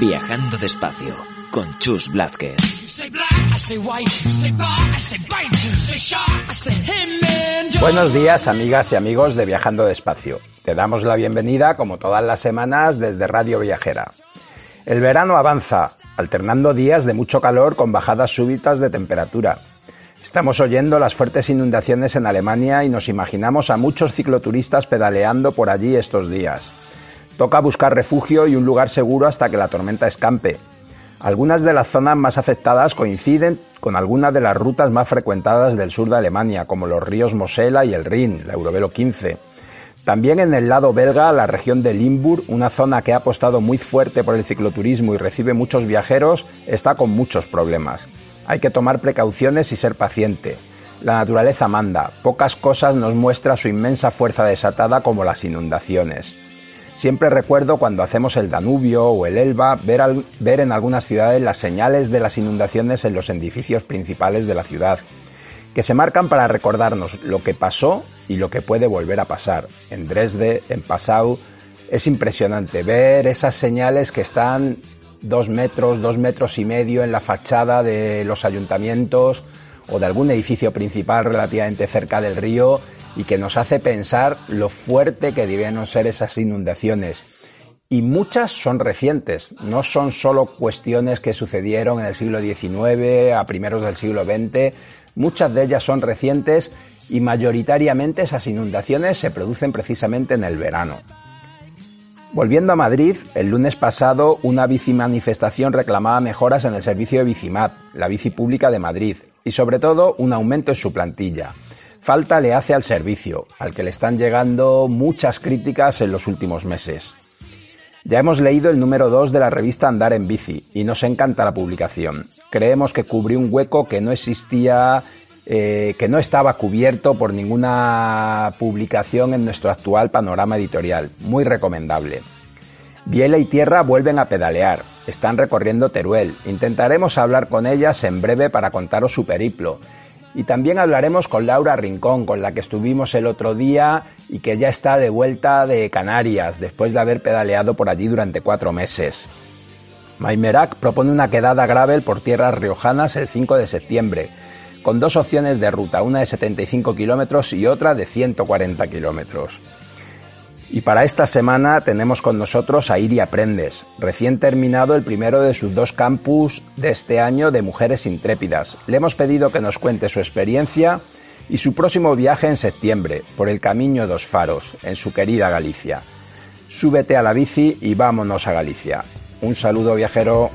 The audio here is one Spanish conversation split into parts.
Viajando despacio con Chus Blázquez. Buenos días amigas y amigos de Viajando despacio. Te damos la bienvenida como todas las semanas desde Radio Viajera. El verano avanza, alternando días de mucho calor con bajadas súbitas de temperatura. Estamos oyendo las fuertes inundaciones en Alemania y nos imaginamos a muchos cicloturistas pedaleando por allí estos días. Toca buscar refugio y un lugar seguro hasta que la tormenta escampe. Algunas de las zonas más afectadas coinciden con algunas de las rutas más frecuentadas del sur de Alemania, como los ríos Mosela y el Rin, la Eurovelo 15. También en el lado belga, la región de Limburg, una zona que ha apostado muy fuerte por el cicloturismo y recibe muchos viajeros, está con muchos problemas. Hay que tomar precauciones y ser paciente. La naturaleza manda, pocas cosas nos muestra su inmensa fuerza desatada como las inundaciones. Siempre recuerdo cuando hacemos el Danubio o el Elba ver, ver en algunas ciudades las señales de las inundaciones en los edificios principales de la ciudad, que se marcan para recordarnos lo que pasó y lo que puede volver a pasar. En Dresde, en Passau, es impresionante ver esas señales que están dos metros, dos metros y medio en la fachada de los ayuntamientos o de algún edificio principal relativamente cerca del río y que nos hace pensar lo fuerte que debieron ser esas inundaciones. Y muchas son recientes, no son solo cuestiones que sucedieron en el siglo XIX, a primeros del siglo XX, muchas de ellas son recientes y mayoritariamente esas inundaciones se producen precisamente en el verano. Volviendo a Madrid, el lunes pasado una bici manifestación reclamaba mejoras en el servicio de Bicimat, la bici pública de Madrid, y sobre todo un aumento en su plantilla. Falta le hace al servicio, al que le están llegando muchas críticas en los últimos meses. Ya hemos leído el número 2 de la revista Andar en Bici y nos encanta la publicación. Creemos que cubrió un hueco que no existía eh, que no estaba cubierto por ninguna publicación en nuestro actual panorama editorial. Muy recomendable. Biela y Tierra vuelven a pedalear. Están recorriendo Teruel. Intentaremos hablar con ellas en breve para contaros su periplo. Y también hablaremos con Laura Rincón, con la que estuvimos el otro día y que ya está de vuelta de Canarias después de haber pedaleado por allí durante cuatro meses. Maimerac propone una quedada gravel por tierras riojanas el 5 de septiembre con dos opciones de ruta, una de 75 kilómetros y otra de 140 kilómetros. Y para esta semana tenemos con nosotros a Iri Aprendes, recién terminado el primero de sus dos campus de este año de Mujeres Intrépidas. Le hemos pedido que nos cuente su experiencia y su próximo viaje en septiembre, por el Camino dos Faros, en su querida Galicia. Súbete a la bici y vámonos a Galicia. Un saludo viajero.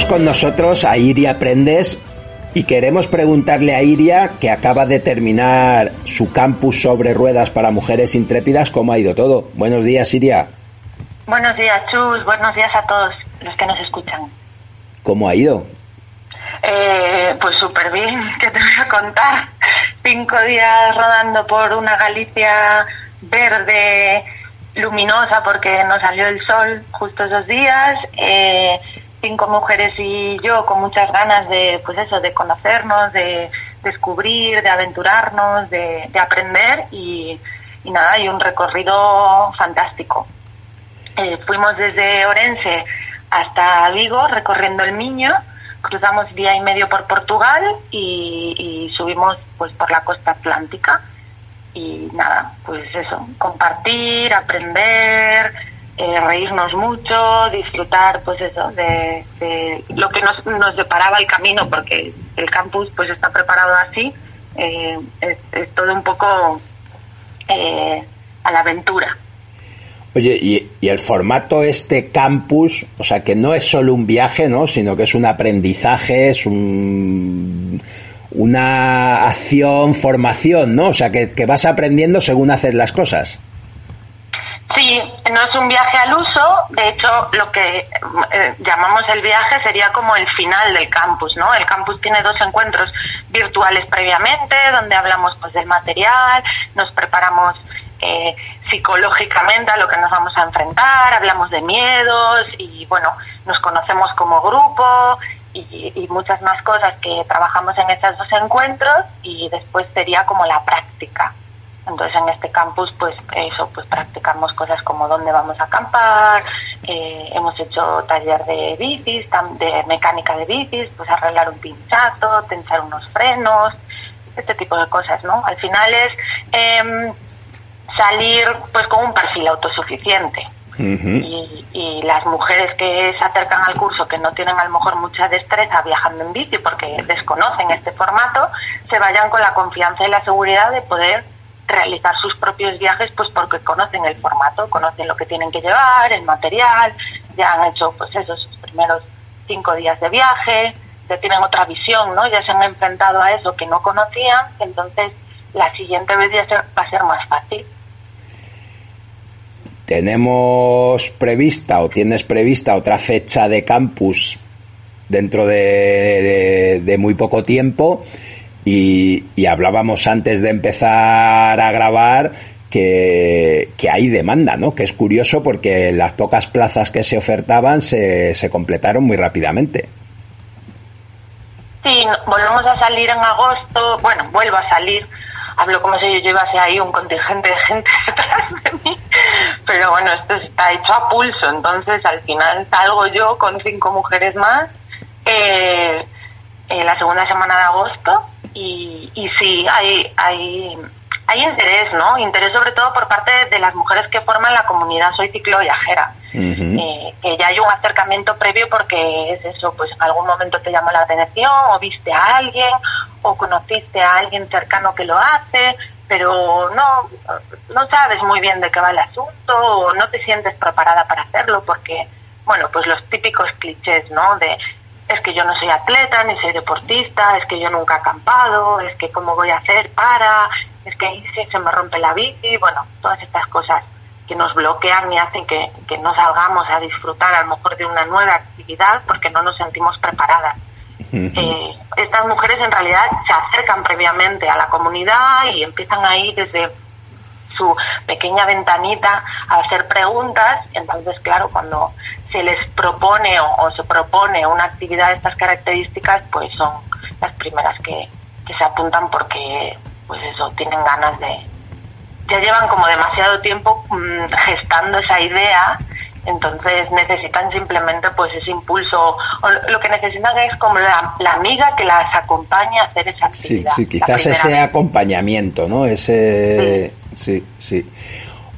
Tenemos con nosotros a Iria Prendes y queremos preguntarle a Iria, que acaba de terminar su campus sobre ruedas para mujeres intrépidas, cómo ha ido todo. Buenos días, Iria. Buenos días, Chus. Buenos días a todos los que nos escuchan. ¿Cómo ha ido? Eh, pues súper bien, ¿qué te voy a contar? Cinco días rodando por una Galicia verde, luminosa, porque nos salió el sol justo esos días. Eh, cinco mujeres y yo con muchas ganas de, pues eso, de conocernos, de descubrir, de aventurarnos, de, aprender y, nada, y un recorrido fantástico. Eh, fuimos desde Orense hasta Vigo recorriendo el Miño, cruzamos día y medio por Portugal y, y subimos pues por la costa atlántica y nada, pues eso, compartir, aprender, eh, reírnos mucho, disfrutar, pues eso, de, lo que nos, nos, deparaba el camino, porque el campus pues está preparado así, eh, es, todo un poco eh, a la aventura. Oye, y, el formato este campus, o sea, que no es solo un viaje, ¿no? Sino que es un aprendizaje, es un, una acción, formación, ¿no? O sea, que, que vas aprendiendo según haces las cosas. Sí, no es un viaje al uso, de hecho lo que eh, llamamos el viaje sería como el final del campus, ¿no? El campus tiene dos encuentros virtuales previamente, donde hablamos pues del material, nos preparamos eh, psicológicamente a lo que nos vamos a enfrentar, hablamos de miedos y bueno, nos conocemos como grupo y, y muchas más cosas que trabajamos en esos dos encuentros y después sería como la práctica entonces en este campus pues eso pues practicamos cosas como dónde vamos a acampar, eh, hemos hecho taller de bicis, de mecánica de bicis, pues arreglar un pinchazo, tensar unos frenos, este tipo de cosas, ¿no? Al final es em, salir pues con un perfil autosuficiente. y, y, las mujeres que se acercan al curso que no tienen a lo mejor mucha destreza viajando en bici porque desconocen este formato, se vayan con la confianza y la seguridad de poder realizar sus propios viajes pues porque conocen el formato, conocen lo que tienen que llevar, el material, ya han hecho pues esos primeros cinco días de viaje, ya tienen otra visión, ¿no? Ya se han enfrentado a eso que no conocían, entonces la siguiente vez ya va a ser más fácil. Tenemos prevista o tienes prevista otra fecha de campus dentro de, de muy poco tiempo y, hablábamos antes de empezar a grabar que, hay demanda, ¿no? Que es curioso porque las pocas plazas que se ofertaban se, se completaron muy rápidamente. Sí, volvemos a salir en agosto, bueno, vuelvo a salir, hablo como si yo llevase ahí un contingente de gente detrás de mí, pero bueno, esto está hecho a pulso, entonces al final salgo yo con cinco mujeres más eh, en la segunda semana de agosto y, y sí, hay, hay, hay interés, ¿no? Interés sobre todo por parte de las mujeres que forman la comunidad Soy Ciclo Viajera. Eh, que ya hay un acercamiento previo porque es eso, pues en algún momento te llamó la atención o viste a alguien o conociste a alguien cercano que lo hace, pero no, no sabes muy bien de qué va el asunto o no te sientes preparada para hacerlo porque, bueno, pues los típicos clichés, ¿no? De es que yo no soy atleta ni soy deportista, es que yo nunca he acampado, es que cómo voy a hacer para, es que ahí se me rompe la bici, bueno, todas estas cosas que nos bloquean y hacen que, no salgamos a disfrutar a lo mejor de una nueva actividad porque no nos sentimos preparadas. Eh, estas mujeres en realidad se acercan previamente a la comunidad y empiezan ahí desde su pequeña ventanita a hacer preguntas. Entonces, claro, cuando se les propone o, se propone una actividad de estas características, pues son las primeras que, se apuntan porque, pues eso, tienen ganas de... Ya llevan como demasiado tiempo mm, gestando esa idea entonces necesitan simplemente pues ese impulso. O lo que necesitan es como la, amiga que las acompañe a hacer esa actividad sí, sí quizás ese acompañamiento no ese sí, sí.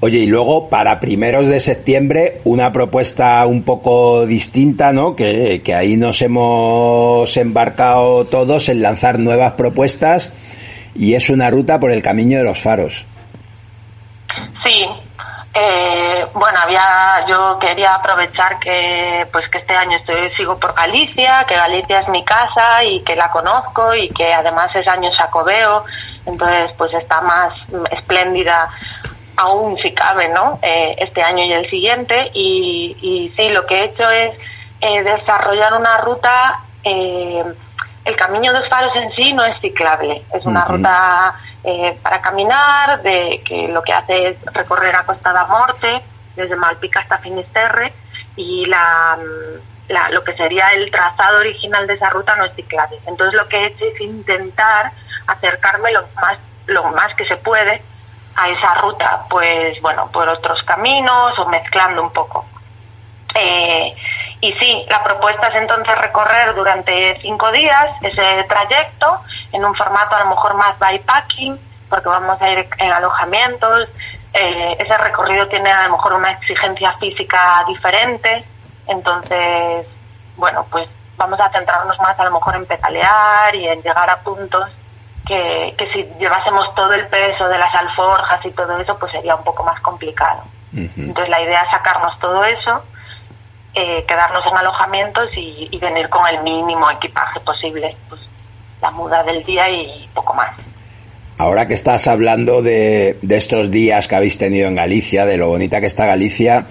Oye, y luego para primeros de septiembre una propuesta un poco distinta, ¿no? Que, ahí nos hemos embarcado todos en lanzar nuevas propuestas y es una ruta por el Camino de los Faros. Sí, Eh, bueno, había, yo quería aprovechar que, pues que este año estoy, sigo por Galicia, que Galicia es mi casa y que la conozco y que además es año sacobeo, entonces pues está más espléndida aún si cabe, ¿no? Eh, este año y el siguiente y, y sí, lo que he hecho es eh, desarrollar una ruta, eh, el Camino de los Faros en sí no es ciclable, es una ruta eh, para caminar, de que lo que hace es recorrer a Costa da Morte, desde Malpica hasta Finisterre, y la, la, lo que sería el trazado original de esa ruta no es ciclable. Entonces lo que he hecho es intentar acercarme lo más, lo más que se puede a esa ruta, pues bueno, por otros caminos o mezclando un poco. Eh, y sí, la propuesta es entonces recorrer durante cinco días ese trayecto en un formato a lo mejor más bypacking, porque vamos a ir en alojamientos. Eh, ese recorrido tiene a lo mejor una exigencia física diferente, entonces, bueno, pues vamos a centrarnos más a lo mejor en pedalear y en llegar a puntos que, que si llevásemos todo el peso de las alforjas y todo eso, pues sería un poco más complicado. Entonces la idea es sacarnos todo eso eh, quedarnos en alojamientos y, y, venir con el mínimo equipaje posible, pues la muda del día y poco más. Ahora que estás hablando de, de estos días que habéis tenido en Galicia, de lo bonita que está Galicia,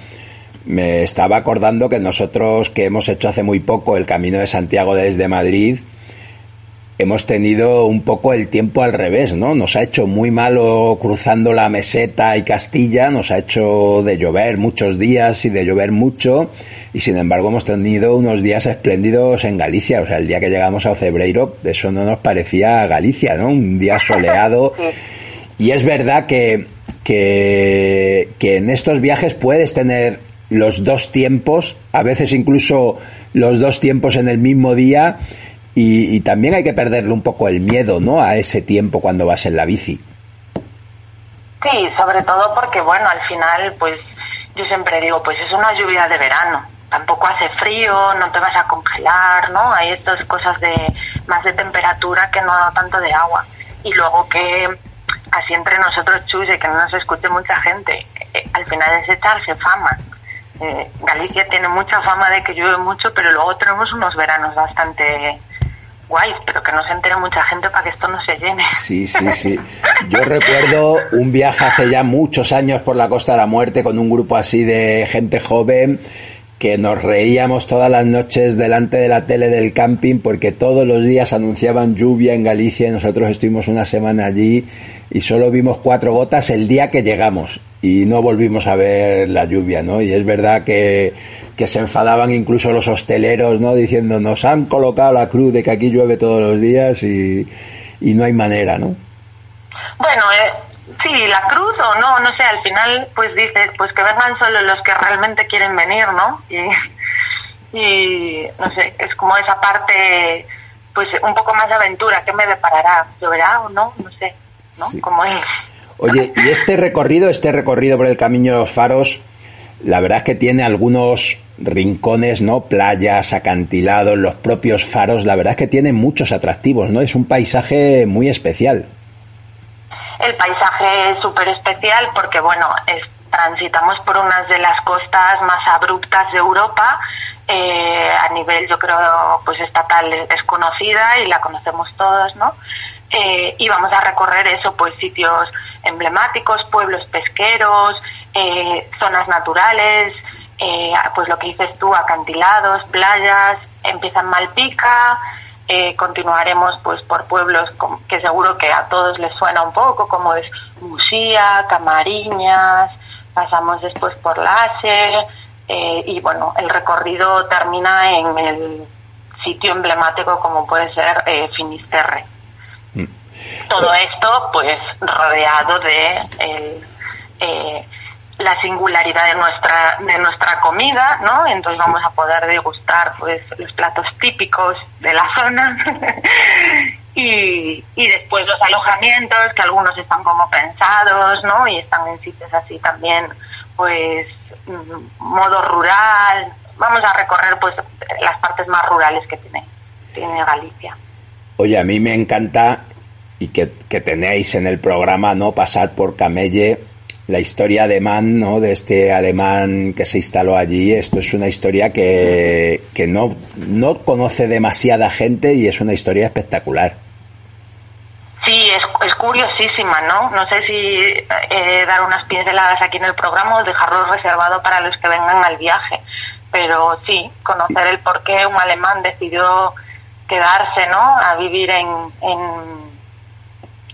me estaba acordando que nosotros que hemos hecho hace muy poco el Camino de Santiago desde Madrid, hemos tenido un poco el tiempo al revés, ¿no? Nos ha hecho muy malo cruzando la meseta y Castilla, nos ha hecho de llover muchos días y de llover mucho, y sin embargo hemos tenido unos días espléndidos en Galicia, o sea, el día que llegamos a Ocebreiro, eso no nos parecía Galicia, ¿no? Un día soleado. Y es verdad que, que, que en estos viajes puedes tener los dos tiempos, a veces incluso los dos tiempos en el mismo día, y, y, también hay que perderle un poco el miedo, ¿no? A ese tiempo cuando vas en la bici. Sí, sobre todo porque, bueno, al final, pues yo siempre digo, pues es una lluvia de verano. Tampoco hace frío, no te vas a congelar, ¿no? Hay estas cosas de más de temperatura que no tanto de agua. Y luego que así entre nosotros, Chus, y que no nos escuche mucha gente, eh, al final es echarse fama. Eh, Galicia tiene mucha fama de que llueve mucho, pero luego tenemos unos veranos bastante guay, pero que no se entere mucha gente para que esto no se llene. Sí, sí, sí. Yo recuerdo un viaje hace ya muchos años por la Costa de la Muerte con un grupo así de gente joven que nos reíamos todas las noches delante de la tele del camping porque todos los días anunciaban lluvia en Galicia y nosotros estuvimos una semana allí y solo vimos cuatro gotas el día que llegamos y no volvimos a ver la lluvia, ¿no? Y es verdad que que se enfadaban incluso los hosteleros, ¿no? Diciendo, nos han colocado la cruz de que aquí llueve todos los días y, y no hay manera, ¿no? Bueno, eh, sí, la cruz o no, no sé, al final pues dices, pues que vengan solo los que realmente quieren venir, ¿no? Y, y no sé, es como esa parte, pues un poco más de aventura, ¿qué me deparará? ¿Lloverá o no? No sé, ¿no? Sí. Como es. Oye, y este recorrido, este recorrido por el Camino de los Faros, la verdad es que tiene algunos rincones, ¿no? Playas, acantilados, los propios faros, la verdad es que tiene muchos atractivos, ¿no? Es un paisaje muy especial. El paisaje es súper especial porque, bueno, es, transitamos por unas de las costas más abruptas de Europa, eh, a nivel, yo creo, pues estatal es conocida y la conocemos todos, ¿no? Eh, y vamos a recorrer eso, pues sitios emblemáticos, pueblos pesqueros, eh, zonas naturales, eh, pues lo que dices tú, acantilados, playas, empieza en Malpica, eh, continuaremos pues por pueblos que seguro que a todos les suena un poco, como es Musía, Camariñas, pasamos después por Láser, eh, y bueno, el recorrido termina en el sitio emblemático como puede ser eh, Finisterre. Mm. Todo esto pues rodeado de el, eh, la singularidad de nuestra de nuestra comida, ¿no? Entonces vamos a poder degustar pues los platos típicos de la zona y, y después los alojamientos que algunos están como pensados, ¿no? Y están en sitios así también pues modo rural. Vamos a recorrer pues las partes más rurales que tiene tiene Galicia. Oye, a mí me encanta y que, que tenéis en el programa, ¿no? Pasar por Camelle la historia de Man, ¿no? De este alemán que se instaló allí, esto es una historia que, que no, no conoce demasiada gente y es una historia espectacular. Sí, es, es curiosísima, ¿no? No sé si eh, dar unas pinceladas aquí en el programa o dejarlo reservado para los que vengan al viaje. Pero sí, conocer el por qué un alemán decidió quedarse, ¿no? A vivir en,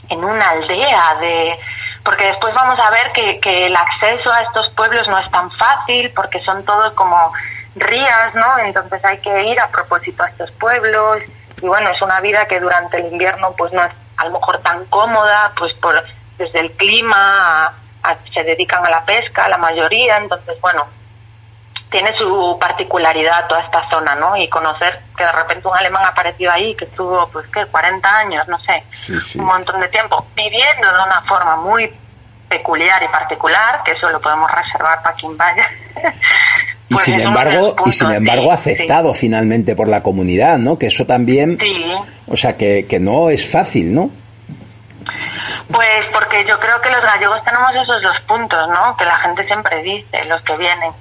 en una aldea de porque después vamos a ver que, que el acceso a estos pueblos no es tan fácil porque son todos como rías, ¿no? Entonces hay que ir a propósito a estos pueblos y bueno, es una vida que durante el invierno pues no es a lo mejor tan cómoda, pues por desde el clima se dedican a la pesca la mayoría, entonces bueno, tiene su particularidad toda esta zona, ¿no? Y conocer que de repente un alemán ha aparecido ahí, que estuvo, pues, ¿qué? 40 años, no sé, un montón de tiempo, viviendo de una forma muy peculiar y particular, que eso lo podemos reservar para quien vaya. y pues sin embargo, y sin embargo aceptado finalmente por la comunidad, ¿no? Que eso también, o sea, que, que no es fácil, ¿no? Pues porque yo creo que los gallegos tenemos esos dos puntos, ¿no? Que la gente siempre dice, los que vienen,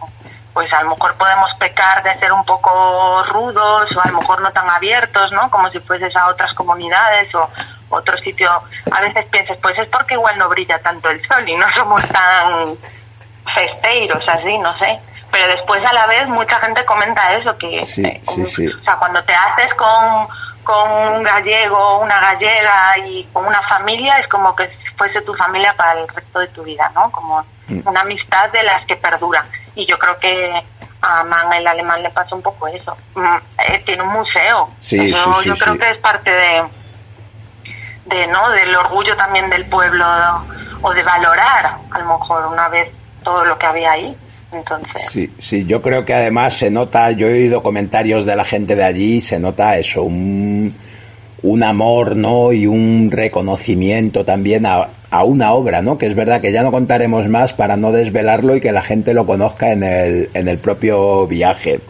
pues a lo mejor podemos pecar de ser un poco rudos o a lo mejor no tan abiertos, ¿no? Como si fueses a otras comunidades o otro sitio. A veces piensas, pues es porque igual no brilla tanto el sol y no somos tan festeiros así, no sé. Pero después a la vez mucha gente comenta eso, que sí, eh, sí, sí. o sea, cuando te haces con, con un gallego, una gallega y con una familia, es como que fuese tu familia para el resto de tu vida, ¿no? Como mm. una amistad de las que perduran y yo creo que a Man el alemán le pasa un poco eso. Mm, eh, tiene un museo. Sí, yo creo que es parte de, de, ¿no? Del orgullo también del pueblo o de valorar a lo mejor una vez todo lo que había ahí. Entonces. Sí, sí, yo creo que además se nota, yo he oído comentarios de la gente de allí, se nota eso, un, un amor, ¿no? Y un reconocimiento también a, a una obra, ¿no? Que es verdad que ya no contaremos más para no desvelarlo y que la gente lo conozca en el, en el propio viaje.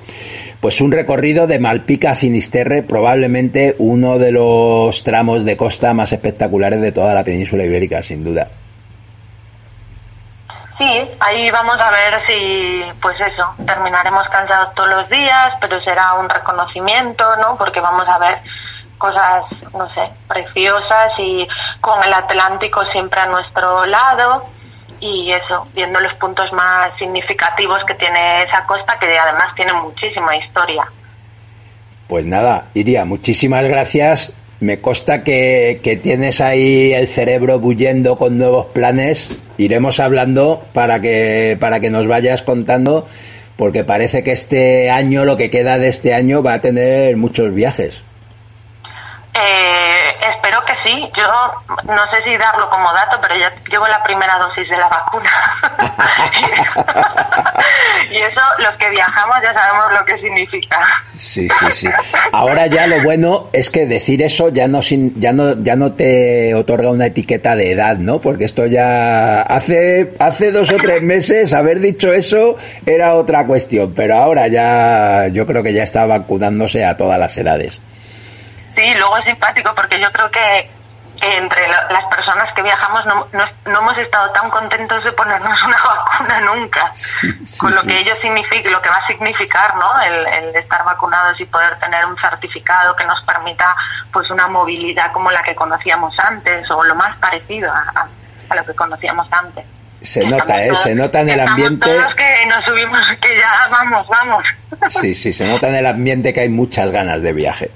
Pues un recorrido de Malpica a Finisterre, probablemente uno de los tramos de costa más espectaculares de toda la península ibérica, sin duda. Sí, ahí vamos a ver si, pues eso, terminaremos cansados todos los días, pero será un reconocimiento, ¿no? Porque vamos a ver cosas, no sé, preciosas y con el Atlántico siempre a nuestro lado y eso, viendo los puntos más significativos que tiene esa costa que además tiene muchísima historia. Pues nada, Iria, muchísimas gracias. Me consta que, que tienes ahí el cerebro bullendo con nuevos planes. Iremos hablando para que, para que nos vayas contando, porque parece que este año, lo que queda de este año, va a tener muchos viajes. Eh, espero que sí. Yo no sé si darlo como dato, pero ya llevo la primera dosis de la vacuna. y eso, los que viajamos ya sabemos lo que significa. Sí, sí, sí. Ahora ya lo bueno es que decir eso ya no, ya no, ya no te otorga una etiqueta de edad, ¿no? Porque esto ya hace, hace dos o tres meses haber dicho eso era otra cuestión, pero ahora ya yo creo que ya está vacunándose a todas las edades. Sí, luego es simpático porque yo creo que entre las personas que viajamos no, no, hemos estado tan contentos de ponernos una vacuna nunca, con lo que ello significa, lo que va a significar, ¿no? El, el, estar vacunados y poder tener un certificado que nos permita, pues, una movilidad como la que conocíamos antes o lo más parecido a, a, lo que conocíamos antes. Se nota, ¿eh? se nota en el ambiente. Todos que nos subimos, que ya vamos, vamos. Sí, sí, se nota en el ambiente que hay muchas ganas de viaje.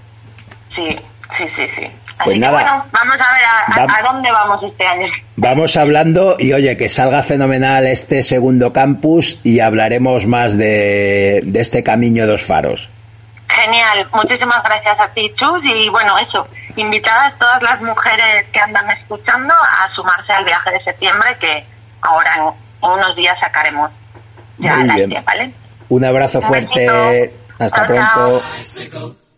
Sí, sí, sí, sí. pues nada, bueno, vamos a ver a, dónde vamos este año. Vamos hablando y oye, que salga fenomenal este segundo campus y hablaremos más de, de este camino dos faros. Genial, muchísimas gracias a ti, Chus, y bueno, eso, invitadas todas las mujeres que andan escuchando a sumarse al viaje de septiembre que ahora en unos días sacaremos ya Muy bien. ¿vale? Un abrazo fuerte, hasta pronto.